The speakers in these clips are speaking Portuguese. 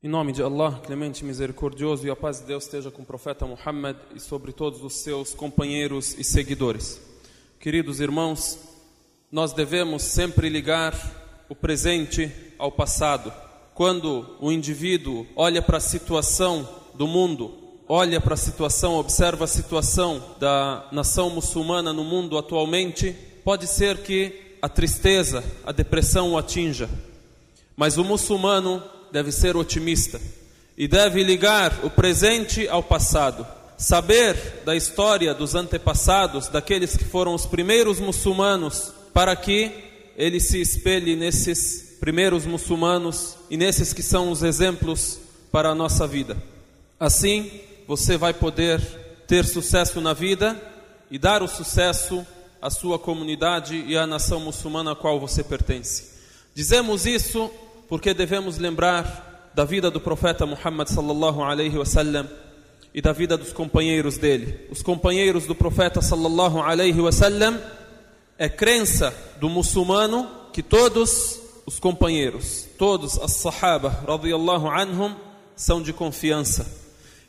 Em nome de Allah, clemente misericordioso, e a paz de Deus esteja com o profeta Muhammad e sobre todos os seus companheiros e seguidores. Queridos irmãos, nós devemos sempre ligar o presente ao passado. Quando o indivíduo olha para a situação do mundo, olha para a situação, observa a situação da nação muçulmana no mundo atualmente, pode ser que a tristeza, a depressão o atinja. Mas o muçulmano deve ser otimista e deve ligar o presente ao passado. Saber da história dos antepassados, daqueles que foram os primeiros muçulmanos, para que ele se espelhe nesses primeiros muçulmanos e nesses que são os exemplos para a nossa vida. Assim, você vai poder ter sucesso na vida e dar o sucesso à sua comunidade e à nação muçulmana a qual você pertence. Dizemos isso porque devemos lembrar da vida do profeta Muhammad sallallahu alaihi wasallam e da vida dos companheiros dele. Os companheiros do profeta sallallahu alaihi wasallam é crença do muçulmano que todos os companheiros, todos as sahaba radiyallahu anhum são de confiança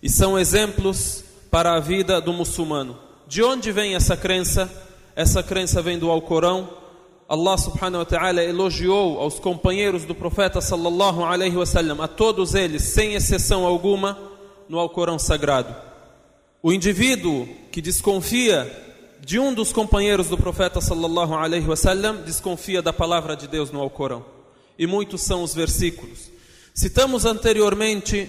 e são exemplos para a vida do muçulmano. De onde vem essa crença? Essa crença vem do Alcorão, Allah subhanahu wa ta'ala elogiou aos companheiros do profeta sallallahu alaihi wasallam, a todos eles, sem exceção alguma, no Alcorão sagrado. O indivíduo que desconfia de um dos companheiros do profeta sallallahu alaihi wasallam desconfia da palavra de Deus no Alcorão. E muitos são os versículos. Citamos anteriormente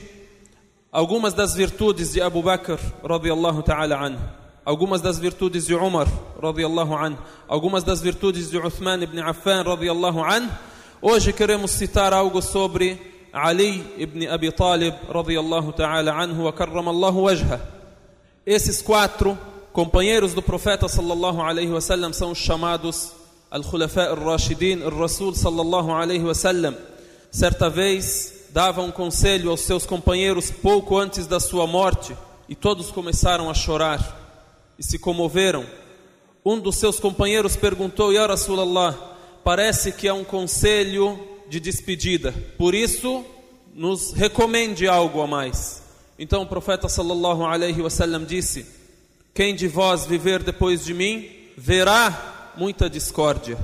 algumas das virtudes de Abu Bakr radiyallahu ta'ala anhu algumas das virtudes de Umar radiyallahu anhu, algumas das virtudes de Uthman ibn Affan radiyallahu anhu. Hoje queremos citar algo sobre Ali ibn Abi Talib radiyallahu ta'ala anhu wa karramallahu wajha. Esses quatro companheiros do profeta sallallahu alaihi wasallam são os chamados al-Khulafa al-Rashidin, o Rasul sallallahu alaihi wasallam. Certa vez dava um conselho aos seus companheiros pouco antes da sua morte e todos começaram a chorar e se comoveram. Um dos seus companheiros perguntou: Ya Rasulallah, parece que é um conselho de despedida, por isso nos recomende algo a mais. Então o profeta sallallahu alaihi wasallam disse: Quem de vós viver depois de mim verá muita discórdia,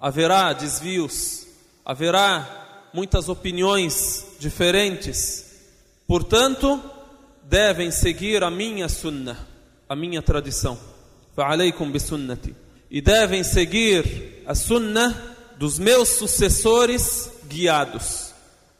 haverá desvios, haverá muitas opiniões diferentes. Portanto, devem seguir a minha sunnah a minha tradição. Fa'alaykum bisunnati. E devem seguir a sunnah dos meus sucessores guiados.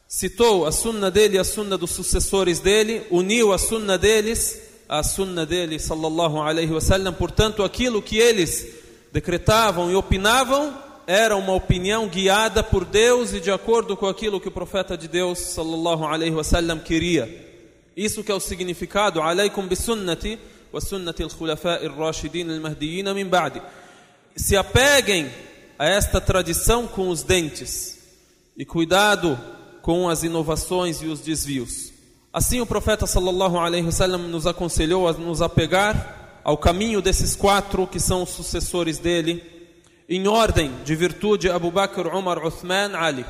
Citou a sunnah dele a sunnah dos sucessores dele, uniu a sunnah deles à sunnah dele, sallallahu alaihi wasallam. Portanto, aquilo que eles decretavam e opinavam era uma opinião guiada por Deus e de acordo com aquilo que o profeta de Deus, sallallahu alaihi wasallam, queria. Isso que é o significado, alaikum bisunnati وسنة الخلفاء الراشدين المهديين من بعد se apeguem a esta tradição com os dentes e cuidado com as inovações e os desvios. Assim o profeta sallallahu alaihi wasallam nos aconselhou a nos apegar ao caminho desses quatro que são os sucessores dele, em ordem de virtude Abu Bakr, Umar, Uthman, Ali.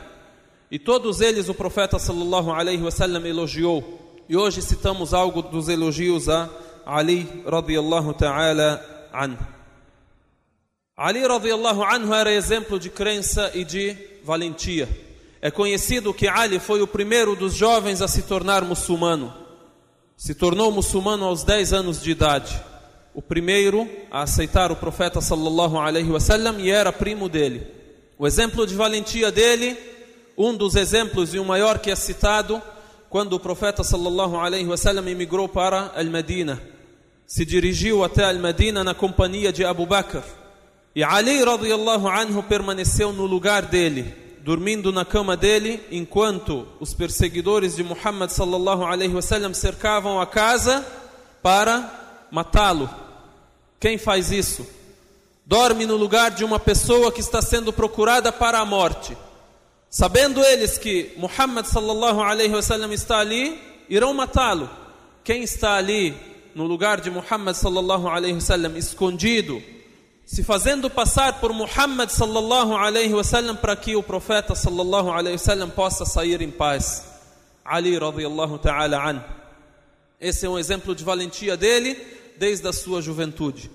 E todos eles o profeta sallallahu alaihi wasallam elogiou. E hoje citamos algo dos elogios a Ali radiallahu ta'ala anhu. Ali radiallahu anhu era exemplo de crença e de valentia. É conhecido que Ali foi o primeiro dos jovens a se tornar muçulmano. Se tornou muçulmano aos 10 anos de idade. O primeiro a aceitar o profeta sallallahu alaihi wasallam e era primo dele. O exemplo de valentia dele, um dos exemplos e o maior que é citado, quando o profeta sallallahu alaihi wasallam emigrou para Al-Madina se dirigiu até Al-Madina na companhia de Abu Bakr. E Ali radiallahu anhu permaneceu no lugar dele, dormindo na cama dele, enquanto os perseguidores de Muhammad sallallahu alaihi wasallam cercavam a casa para matá-lo. Quem faz isso? Dorme no lugar de uma pessoa que está sendo procurada para a morte. Sabendo eles que Muhammad sallallahu alaihi wasallam está ali, irão matá-lo. Quem está ali no lugar de Muhammad sallallahu alaihi wasallam escondido, se fazendo passar por Muhammad sallallahu alaihi wasallam para que o profeta sallallahu alaihi wasallam possa sair em paz. Ali radiyallahu ta'ala an. Esse é um exemplo de valentia dele desde a sua juventude.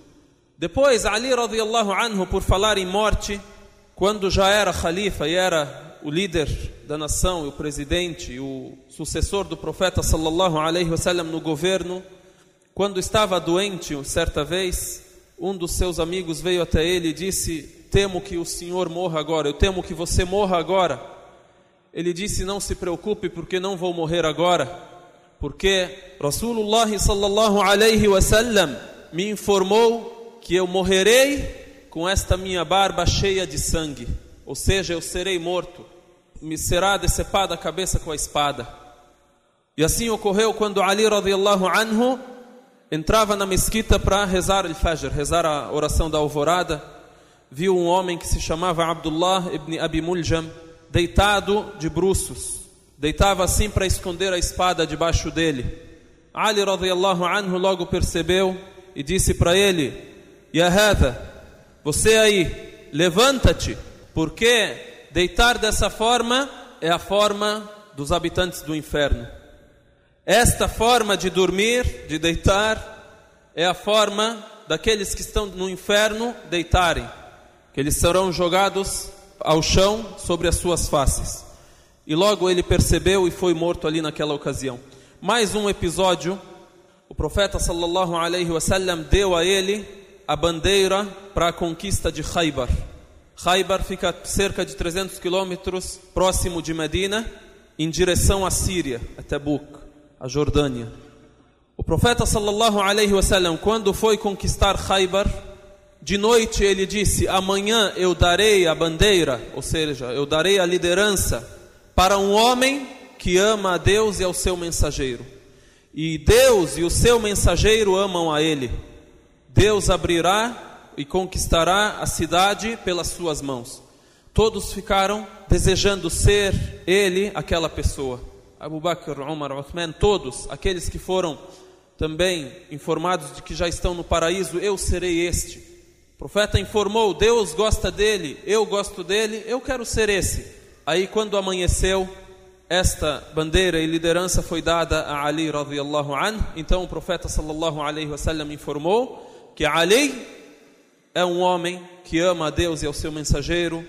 Depois, Ali radiyallahu anhu, por falar em morte, quando já era khalifa e era o líder da nação, o presidente, o sucessor do profeta sallallahu alaihi wasallam no governo, quando estava doente certa vez, um dos seus amigos veio até ele e disse: Temo que o senhor morra agora, eu temo que você morra agora. Ele disse: Não se preocupe, porque não vou morrer agora, porque Rasulullah sallallahu alaihi wasallam me informou que eu morrerei com esta minha barba cheia de sangue, ou seja, eu serei morto, me será decepada a cabeça com a espada. E assim ocorreu quando Ali radiyallahu anhu entrava na mesquita para rezar o Fajr, rezar a oração da alvorada, viu um homem que se chamava Abdullah ibn Abi Muljam deitado de bruços. Deitava assim para esconder a espada debaixo dele. Ali radiyallahu anhu logo percebeu e disse para ele: Ya hada, você aí, levanta-te, porque deitar dessa forma é a forma dos habitantes do inferno. Esta forma de dormir, de deitar, é a forma daqueles que estão no inferno deitarem, que eles serão jogados ao chão sobre as suas faces. E logo ele percebeu e foi morto ali naquela ocasião. Mais um episódio, o profeta sallallahu alaihi wasallam deu a ele a bandeira para a conquista de Khaybar. Khaybar fica cerca de 300 quilômetros próximo de Medina, em direção à Síria, a Tabuk a Jordânia. O profeta sallallahu alaihi wasallam, quando foi conquistar Khaybar, de noite ele disse: Amanhã eu darei a bandeira, ou seja, eu darei a liderança para um homem que ama a Deus e ao seu mensageiro. E Deus e o seu mensageiro amam a ele. Deus abrirá e conquistará a cidade pelas suas mãos. Todos ficaram desejando ser ele aquela pessoa. Abu Bakr, Umar, Uthman, todos aqueles que foram também informados de que já estão no paraíso, eu serei este. O profeta informou: Deus gosta dele, eu gosto dele, eu quero ser esse. Aí, quando amanheceu, esta bandeira e liderança foi dada a Ali radhiyallahu anhu. Então, o profeta sallallahu alaihi wasallam informou que Ali é um homem que ama a Deus e ao seu mensageiro,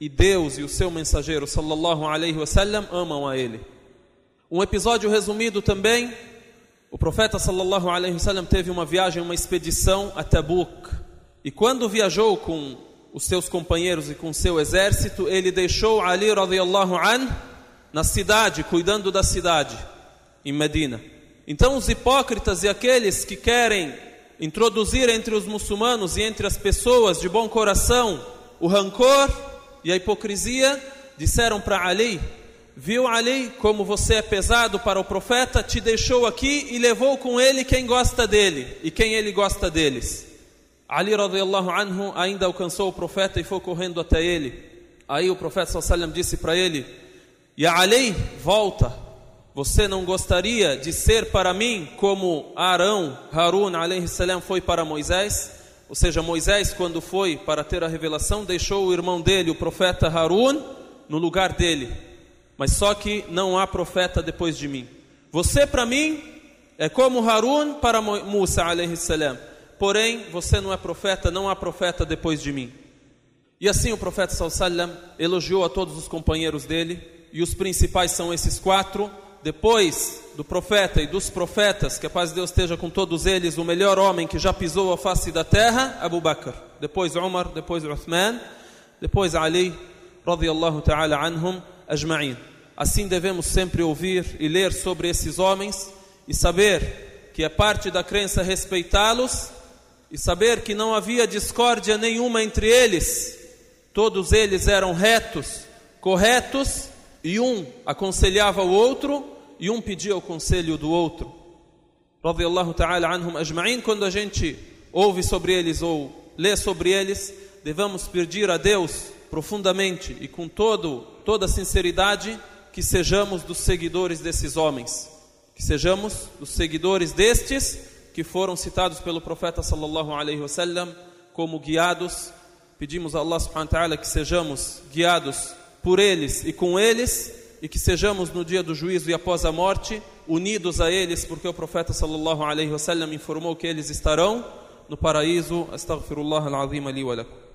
e Deus e o seu mensageiro sallallahu alaihi wasallam amam a ele. Um episódio resumido também, o profeta sallallahu alaihi wasallam teve uma viagem, uma expedição a Tabuk. E quando viajou com os seus companheiros e com seu exército, ele deixou Ali radhiyallahu an na cidade, cuidando da cidade, em Medina. Então os hipócritas e aqueles que querem introduzir entre os muçulmanos e entre as pessoas de bom coração o rancor e a hipocrisia, disseram para Ali: Viu Ali como você é pesado para o profeta, te deixou aqui e levou com ele quem gosta dele e quem ele gosta deles. Ali radiyallahu anhu ainda alcançou o profeta e foi correndo até ele. Aí o profeta sallallahu disse para ele: "Ya Ali, volta. Você não gostaria de ser para mim como Arão, Harun alayhi salam foi para Moisés?" Ou seja, Moisés quando foi para ter a revelação, deixou o irmão dele, o profeta Harun, no lugar dele mas só que não há profeta depois de mim. Você para mim é como Harun para Musa alaihi salam. Porém, você não é profeta, não há profeta depois de mim. E assim o profeta sallam elogiou a todos os companheiros dele, e os principais são esses quatro. Depois do profeta e dos profetas, que a paz de Deus esteja com todos eles, o melhor homem que já pisou a face da terra, Abu Bakr. Depois Umar, depois Uthman, depois Ali, radiyallahu ta'ala anhum ajma'in. Assim devemos sempre ouvir e ler sobre esses homens e saber que é parte da crença respeitá-los e saber que não havia discórdia nenhuma entre eles. Todos eles eram retos, corretos e um aconselhava o outro e um pedia o conselho do outro. Radiallahu ta'ala anhum ajma'in, quando a gente ouve sobre eles ou lê sobre eles, devemos pedir a Deus profundamente e com todo, toda sinceridade que sejamos dos seguidores desses homens, que sejamos dos seguidores destes que foram citados pelo profeta sallallahu alaihi wasallam como guiados. Pedimos a Allah subhanahu wa ta'ala que sejamos guiados por eles e com eles e que sejamos no dia do juízo e após a morte unidos a eles, porque o profeta sallallahu alaihi wasallam informou que eles estarão no paraíso. Astaghfirullah al-azim li wa lakum.